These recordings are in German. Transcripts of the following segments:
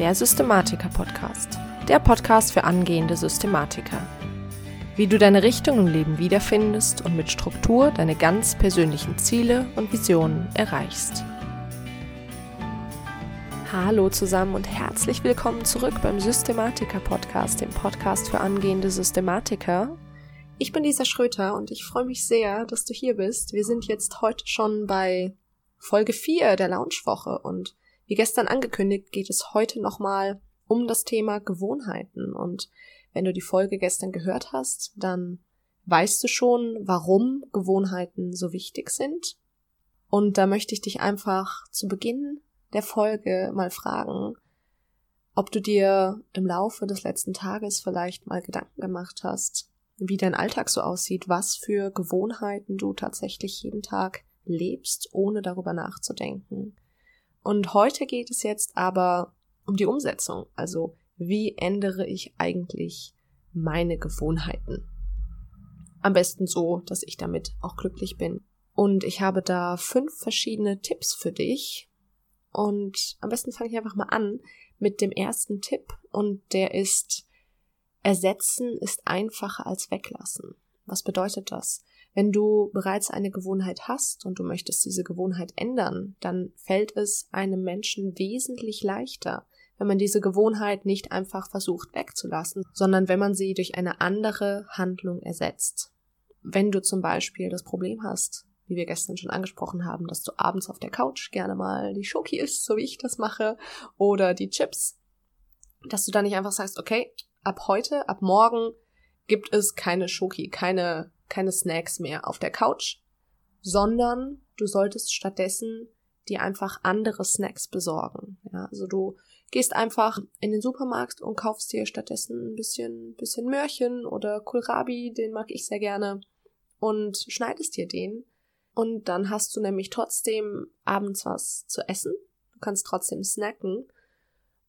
der Systematiker-Podcast. Der Podcast für angehende Systematiker. Wie du deine Richtung im Leben wiederfindest und mit Struktur deine ganz persönlichen Ziele und Visionen erreichst. Hallo zusammen und herzlich willkommen zurück beim Systematiker-Podcast, dem Podcast für angehende Systematiker. Ich bin Lisa Schröter und ich freue mich sehr, dass du hier bist. Wir sind jetzt heute schon bei Folge 4 der Launchwoche und wie gestern angekündigt, geht es heute nochmal um das Thema Gewohnheiten. Und wenn du die Folge gestern gehört hast, dann weißt du schon, warum Gewohnheiten so wichtig sind. Und da möchte ich dich einfach zu Beginn der Folge mal fragen, ob du dir im Laufe des letzten Tages vielleicht mal Gedanken gemacht hast, wie dein Alltag so aussieht, was für Gewohnheiten du tatsächlich jeden Tag lebst, ohne darüber nachzudenken. Und heute geht es jetzt aber um die Umsetzung. Also wie ändere ich eigentlich meine Gewohnheiten? Am besten so, dass ich damit auch glücklich bin. Und ich habe da fünf verschiedene Tipps für dich. Und am besten fange ich einfach mal an mit dem ersten Tipp. Und der ist, ersetzen ist einfacher als weglassen. Was bedeutet das? Wenn du bereits eine Gewohnheit hast und du möchtest diese Gewohnheit ändern, dann fällt es einem Menschen wesentlich leichter, wenn man diese Gewohnheit nicht einfach versucht wegzulassen, sondern wenn man sie durch eine andere Handlung ersetzt. Wenn du zum Beispiel das Problem hast, wie wir gestern schon angesprochen haben, dass du abends auf der Couch gerne mal die Schoki isst, so wie ich das mache, oder die Chips, dass du dann nicht einfach sagst, okay, ab heute, ab morgen gibt es keine Schoki, keine keine Snacks mehr auf der Couch, sondern du solltest stattdessen dir einfach andere Snacks besorgen. Ja, also du gehst einfach in den Supermarkt und kaufst dir stattdessen ein bisschen, bisschen Möhrchen oder Kohlrabi, den mag ich sehr gerne, und schneidest dir den. Und dann hast du nämlich trotzdem abends was zu essen. Du kannst trotzdem snacken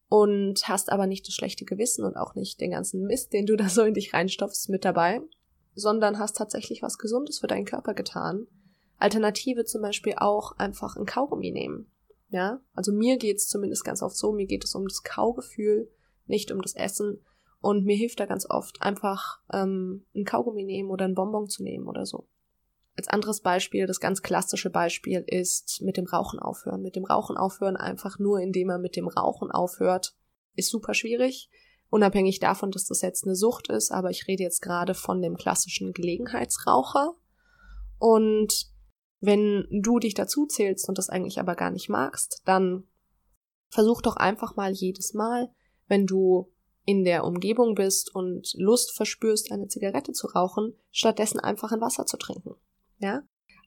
und hast aber nicht das schlechte Gewissen und auch nicht den ganzen Mist, den du da so in dich reinstopfst, mit dabei, sondern hast tatsächlich was Gesundes für deinen Körper getan. Alternative zum Beispiel auch einfach ein Kaugummi nehmen. Ja, also mir geht's zumindest ganz oft so, mir geht es um das Kaugefühl, nicht um das Essen. Und mir hilft da ganz oft einfach ähm, ein Kaugummi nehmen oder ein Bonbon zu nehmen oder so. Als anderes Beispiel, das ganz klassische Beispiel ist mit dem Rauchen aufhören. Mit dem Rauchen aufhören einfach nur, indem man mit dem Rauchen aufhört, ist super schwierig. Unabhängig davon, dass das jetzt eine Sucht ist, aber ich rede jetzt gerade von dem klassischen Gelegenheitsraucher. Und wenn du dich dazu zählst und das eigentlich aber gar nicht magst, dann versuch doch einfach mal jedes Mal, wenn du in der Umgebung bist und Lust verspürst, eine Zigarette zu rauchen, stattdessen einfach ein Wasser zu trinken. Ja?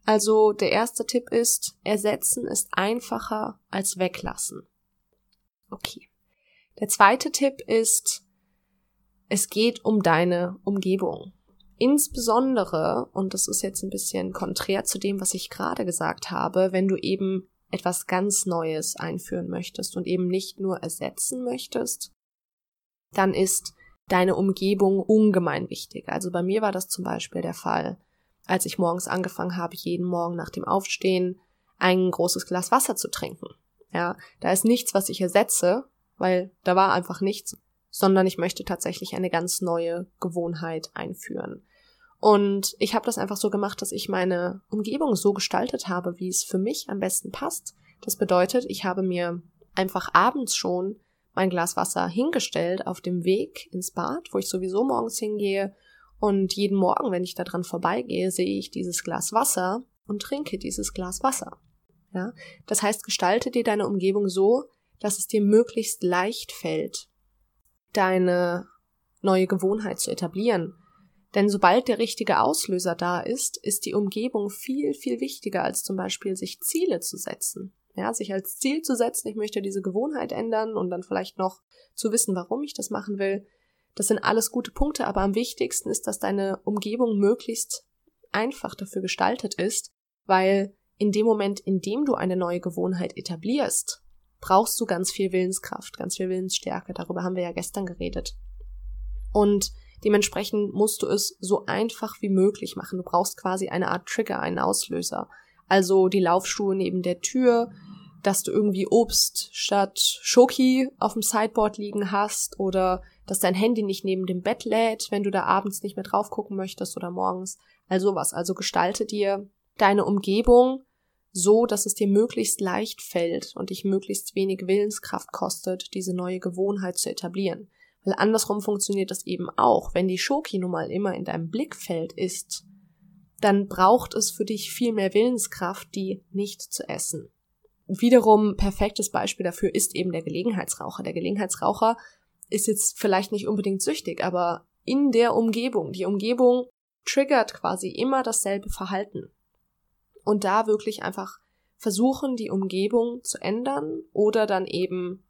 Also der erste Tipp ist, ersetzen ist einfacher als weglassen. Okay. Der zweite Tipp ist, es geht um deine Umgebung. Insbesondere, und das ist jetzt ein bisschen konträr zu dem, was ich gerade gesagt habe, wenn du eben etwas ganz Neues einführen möchtest und eben nicht nur ersetzen möchtest, dann ist deine Umgebung ungemein wichtig. Also bei mir war das zum Beispiel der Fall, als ich morgens angefangen habe, jeden Morgen nach dem Aufstehen ein großes Glas Wasser zu trinken. Ja, da ist nichts, was ich ersetze, weil da war einfach nichts, sondern ich möchte tatsächlich eine ganz neue Gewohnheit einführen. Und ich habe das einfach so gemacht, dass ich meine Umgebung so gestaltet habe, wie es für mich am besten passt. Das bedeutet, ich habe mir einfach abends schon mein Glas Wasser hingestellt auf dem Weg ins Bad, wo ich sowieso morgens hingehe. Und jeden Morgen, wenn ich da dran vorbeigehe, sehe ich dieses Glas Wasser und trinke dieses Glas Wasser. Ja, das heißt, gestalte dir deine Umgebung so, dass es dir möglichst leicht fällt, deine neue Gewohnheit zu etablieren. Denn sobald der richtige Auslöser da ist, ist die Umgebung viel, viel wichtiger als zum Beispiel sich Ziele zu setzen. Ja, sich als Ziel zu setzen, ich möchte diese Gewohnheit ändern und dann vielleicht noch zu wissen, warum ich das machen will. Das sind alles gute Punkte, aber am wichtigsten ist, dass deine Umgebung möglichst einfach dafür gestaltet ist, weil in dem Moment, in dem du eine neue Gewohnheit etablierst, brauchst du ganz viel Willenskraft, ganz viel Willensstärke. Darüber haben wir ja gestern geredet. Und dementsprechend musst du es so einfach wie möglich machen. Du brauchst quasi eine Art Trigger, einen Auslöser. Also die Laufschuhe neben der Tür, dass du irgendwie Obst statt Schoki auf dem Sideboard liegen hast oder dass dein Handy nicht neben dem Bett lädt, wenn du da abends nicht mehr drauf gucken möchtest oder morgens. Also was. Also gestalte dir deine Umgebung so, dass es dir möglichst leicht fällt und dich möglichst wenig Willenskraft kostet, diese neue Gewohnheit zu etablieren. Weil andersrum funktioniert das eben auch. Wenn die Schoki nun mal immer in deinem Blickfeld ist, dann braucht es für dich viel mehr Willenskraft, die nicht zu essen. Wiederum perfektes Beispiel dafür ist eben der Gelegenheitsraucher. Der Gelegenheitsraucher ist jetzt vielleicht nicht unbedingt süchtig, aber in der Umgebung, die Umgebung triggert quasi immer dasselbe Verhalten. Und da wirklich einfach versuchen, die Umgebung zu ändern oder dann eben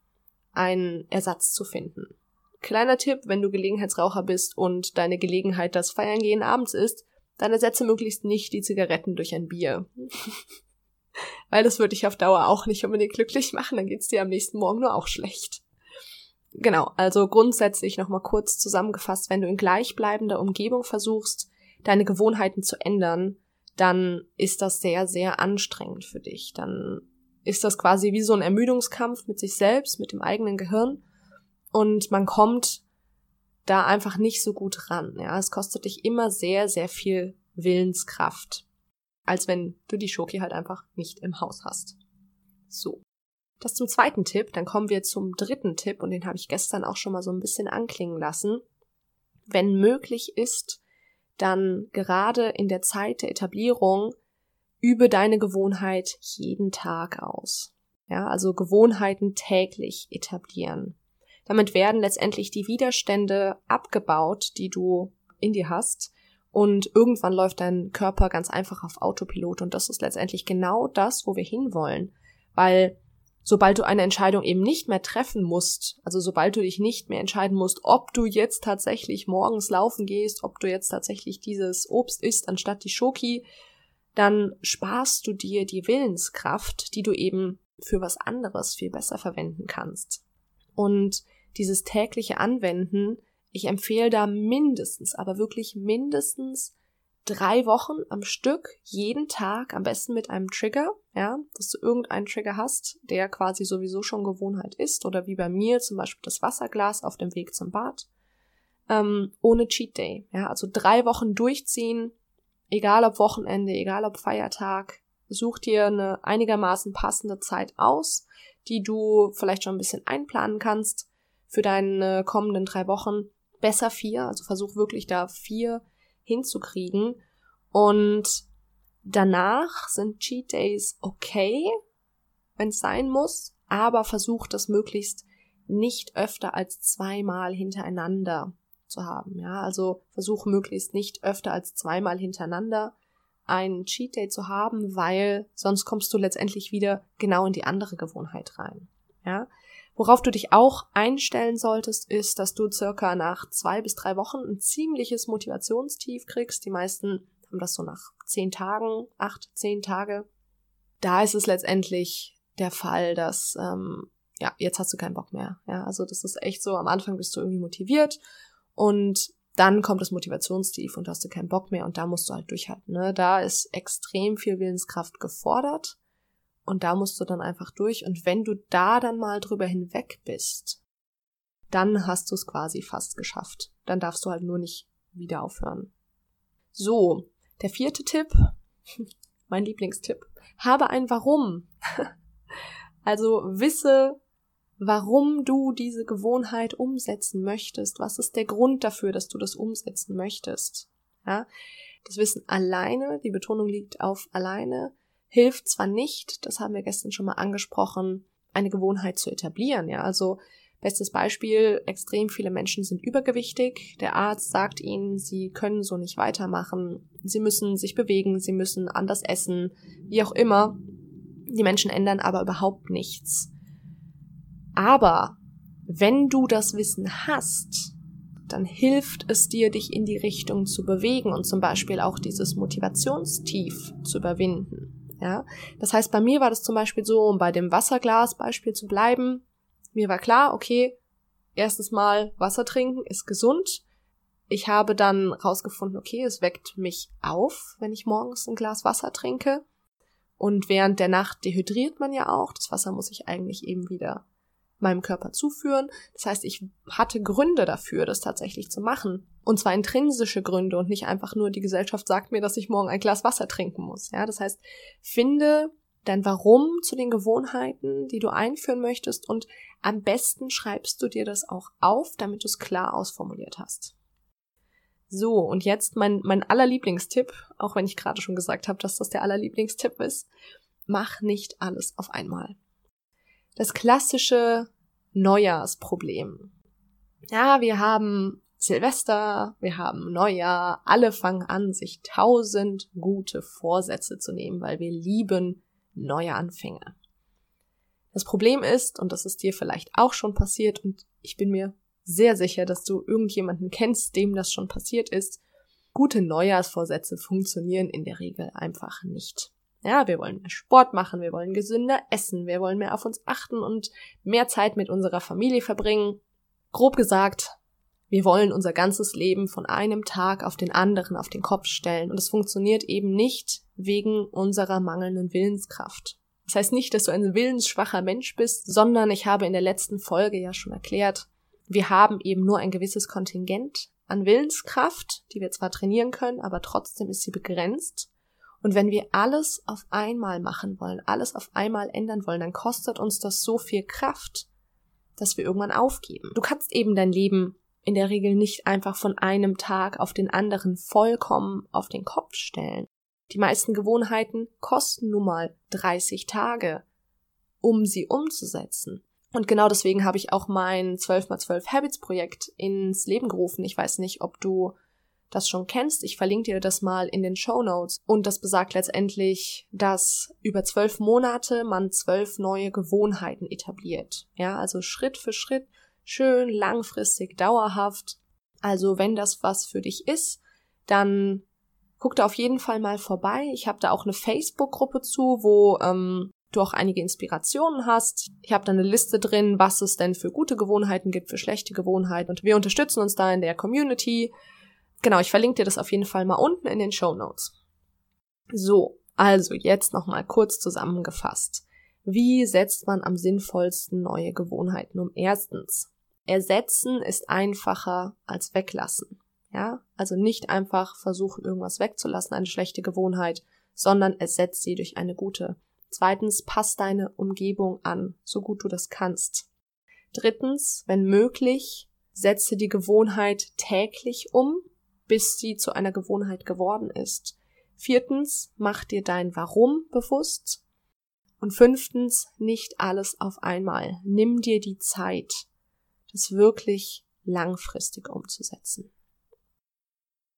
einen Ersatz zu finden. Kleiner Tipp, wenn du Gelegenheitsraucher bist und deine Gelegenheit das Feiern gehen abends ist, dann ersetze möglichst nicht die Zigaretten durch ein Bier. Weil das würde dich auf Dauer auch nicht unbedingt glücklich machen, dann geht's dir am nächsten Morgen nur auch schlecht. Genau, also grundsätzlich nochmal kurz zusammengefasst, wenn du in gleichbleibender Umgebung versuchst, deine Gewohnheiten zu ändern, dann ist das sehr, sehr anstrengend für dich. Dann ist das quasi wie so ein Ermüdungskampf mit sich selbst, mit dem eigenen Gehirn und man kommt da einfach nicht so gut ran. Ja, es kostet dich immer sehr, sehr viel Willenskraft, als wenn du die Schoki halt einfach nicht im Haus hast. So. Das zum zweiten Tipp, dann kommen wir zum dritten Tipp und den habe ich gestern auch schon mal so ein bisschen anklingen lassen. Wenn möglich ist, dann gerade in der Zeit der Etablierung übe deine Gewohnheit jeden Tag aus. Ja, also Gewohnheiten täglich etablieren. Damit werden letztendlich die Widerstände abgebaut, die du in dir hast. Und irgendwann läuft dein Körper ganz einfach auf Autopilot. Und das ist letztendlich genau das, wo wir hinwollen. Weil sobald du eine Entscheidung eben nicht mehr treffen musst, also sobald du dich nicht mehr entscheiden musst, ob du jetzt tatsächlich morgens laufen gehst, ob du jetzt tatsächlich dieses Obst isst anstatt die Schoki, dann sparst du dir die Willenskraft, die du eben für was anderes viel besser verwenden kannst. Und dieses tägliche Anwenden, ich empfehle da mindestens, aber wirklich mindestens drei Wochen am Stück, jeden Tag, am besten mit einem Trigger, ja, dass du irgendeinen Trigger hast, der quasi sowieso schon Gewohnheit ist, oder wie bei mir zum Beispiel das Wasserglas auf dem Weg zum Bad, ähm, ohne Cheat Day, ja, also drei Wochen durchziehen, egal ob Wochenende, egal ob Feiertag, such dir eine einigermaßen passende Zeit aus, die du vielleicht schon ein bisschen einplanen kannst für deine kommenden drei Wochen. Besser vier, also versuch wirklich da vier hinzukriegen. Und danach sind Cheat Days okay, wenn es sein muss, aber versuch das möglichst nicht öfter als zweimal hintereinander zu haben. Ja, also versuch möglichst nicht öfter als zweimal hintereinander ein Cheat Day zu haben, weil sonst kommst du letztendlich wieder genau in die andere Gewohnheit rein. Ja, worauf du dich auch einstellen solltest, ist, dass du circa nach zwei bis drei Wochen ein ziemliches Motivationstief kriegst. Die meisten haben das so nach zehn Tagen, acht, zehn Tage. Da ist es letztendlich der Fall, dass ähm, ja jetzt hast du keinen Bock mehr. Ja, also das ist echt so. Am Anfang bist du irgendwie motiviert und dann kommt das Motivationstief und hast du keinen Bock mehr und da musst du halt durchhalten. Ne? Da ist extrem viel Willenskraft gefordert und da musst du dann einfach durch und wenn du da dann mal drüber hinweg bist, dann hast du es quasi fast geschafft. Dann darfst du halt nur nicht wieder aufhören. So, der vierte Tipp, mein Lieblingstipp, habe ein Warum. also wisse, warum du diese Gewohnheit umsetzen möchtest. Was ist der Grund dafür, dass du das umsetzen möchtest? Ja, das Wissen alleine, die Betonung liegt auf alleine, hilft zwar nicht, das haben wir gestern schon mal angesprochen, eine Gewohnheit zu etablieren. Ja, also bestes Beispiel, extrem viele Menschen sind übergewichtig. Der Arzt sagt ihnen, sie können so nicht weitermachen. Sie müssen sich bewegen, sie müssen anders essen, wie auch immer. Die Menschen ändern aber überhaupt nichts. Aber wenn du das Wissen hast, dann hilft es dir, dich in die Richtung zu bewegen und zum Beispiel auch dieses Motivationstief zu überwinden. Ja, das heißt, bei mir war das zum Beispiel so, um bei dem Wasserglas-Beispiel zu bleiben, mir war klar, okay, erstes Mal Wasser trinken ist gesund. Ich habe dann rausgefunden, okay, es weckt mich auf, wenn ich morgens ein Glas Wasser trinke. Und während der Nacht dehydriert man ja auch. Das Wasser muss ich eigentlich eben wieder meinem Körper zuführen. Das heißt, ich hatte Gründe dafür, das tatsächlich zu machen. Und zwar intrinsische Gründe und nicht einfach nur die Gesellschaft sagt mir, dass ich morgen ein Glas Wasser trinken muss. Ja, das heißt, finde dein Warum zu den Gewohnheiten, die du einführen möchtest und am besten schreibst du dir das auch auf, damit du es klar ausformuliert hast. So, und jetzt mein, mein allerlieblingstipp, auch wenn ich gerade schon gesagt habe, dass das der allerlieblingstipp ist, mach nicht alles auf einmal. Das klassische Neujahrsproblem. Ja, wir haben Silvester, wir haben Neujahr, alle fangen an, sich tausend gute Vorsätze zu nehmen, weil wir lieben neue Anfänge. Das Problem ist, und das ist dir vielleicht auch schon passiert, und ich bin mir sehr sicher, dass du irgendjemanden kennst, dem das schon passiert ist, gute Neujahrsvorsätze funktionieren in der Regel einfach nicht. Ja, wir wollen mehr Sport machen, wir wollen gesünder essen, wir wollen mehr auf uns achten und mehr Zeit mit unserer Familie verbringen. Grob gesagt, wir wollen unser ganzes Leben von einem Tag auf den anderen auf den Kopf stellen und es funktioniert eben nicht wegen unserer mangelnden Willenskraft. Das heißt nicht, dass du ein willensschwacher Mensch bist, sondern ich habe in der letzten Folge ja schon erklärt, wir haben eben nur ein gewisses Kontingent an Willenskraft, die wir zwar trainieren können, aber trotzdem ist sie begrenzt. Und wenn wir alles auf einmal machen wollen, alles auf einmal ändern wollen, dann kostet uns das so viel Kraft, dass wir irgendwann aufgeben. Du kannst eben dein Leben in der Regel nicht einfach von einem Tag auf den anderen vollkommen auf den Kopf stellen. Die meisten Gewohnheiten kosten nun mal 30 Tage, um sie umzusetzen. Und genau deswegen habe ich auch mein 12x12 Habits Projekt ins Leben gerufen. Ich weiß nicht, ob du das schon kennst. Ich verlinke dir das mal in den Show Notes. Und das besagt letztendlich, dass über zwölf Monate man zwölf neue Gewohnheiten etabliert. Ja, also Schritt für Schritt schön langfristig, dauerhaft. Also wenn das was für dich ist, dann guck da auf jeden Fall mal vorbei. Ich habe da auch eine Facebook-Gruppe zu, wo ähm, du auch einige Inspirationen hast. Ich habe da eine Liste drin, was es denn für gute Gewohnheiten gibt, für schlechte Gewohnheiten. Und wir unterstützen uns da in der Community. Genau, ich verlinke dir das auf jeden Fall mal unten in den Show Notes. So, also jetzt nochmal kurz zusammengefasst. Wie setzt man am sinnvollsten neue Gewohnheiten um? Erstens, Ersetzen ist einfacher als weglassen. Ja, also nicht einfach versuchen, irgendwas wegzulassen, eine schlechte Gewohnheit, sondern ersetzt sie durch eine gute. Zweitens, pass deine Umgebung an, so gut du das kannst. Drittens, wenn möglich, setze die Gewohnheit täglich um, bis sie zu einer Gewohnheit geworden ist. Viertens, mach dir dein Warum bewusst. Und fünftens, nicht alles auf einmal. Nimm dir die Zeit das wirklich langfristig umzusetzen.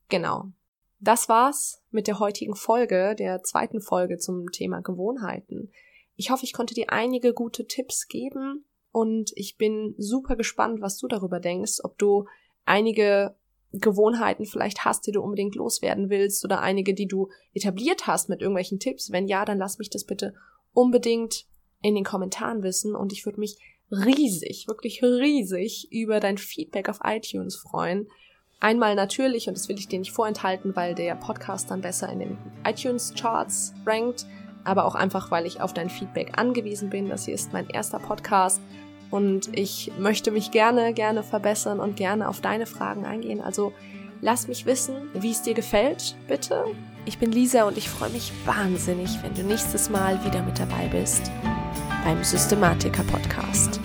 Genau. Das war's mit der heutigen Folge, der zweiten Folge zum Thema Gewohnheiten. Ich hoffe, ich konnte dir einige gute Tipps geben und ich bin super gespannt, was du darüber denkst, ob du einige Gewohnheiten vielleicht hast, die du unbedingt loswerden willst oder einige, die du etabliert hast mit irgendwelchen Tipps. Wenn ja, dann lass mich das bitte unbedingt in den Kommentaren wissen und ich würde mich riesig, wirklich riesig über dein Feedback auf iTunes freuen. Einmal natürlich, und das will ich dir nicht vorenthalten, weil der Podcast dann besser in den iTunes-Charts rankt, aber auch einfach, weil ich auf dein Feedback angewiesen bin. Das hier ist mein erster Podcast und ich möchte mich gerne, gerne verbessern und gerne auf deine Fragen eingehen. Also lass mich wissen, wie es dir gefällt, bitte. Ich bin Lisa und ich freue mich wahnsinnig, wenn du nächstes Mal wieder mit dabei bist beim Systematiker Podcast.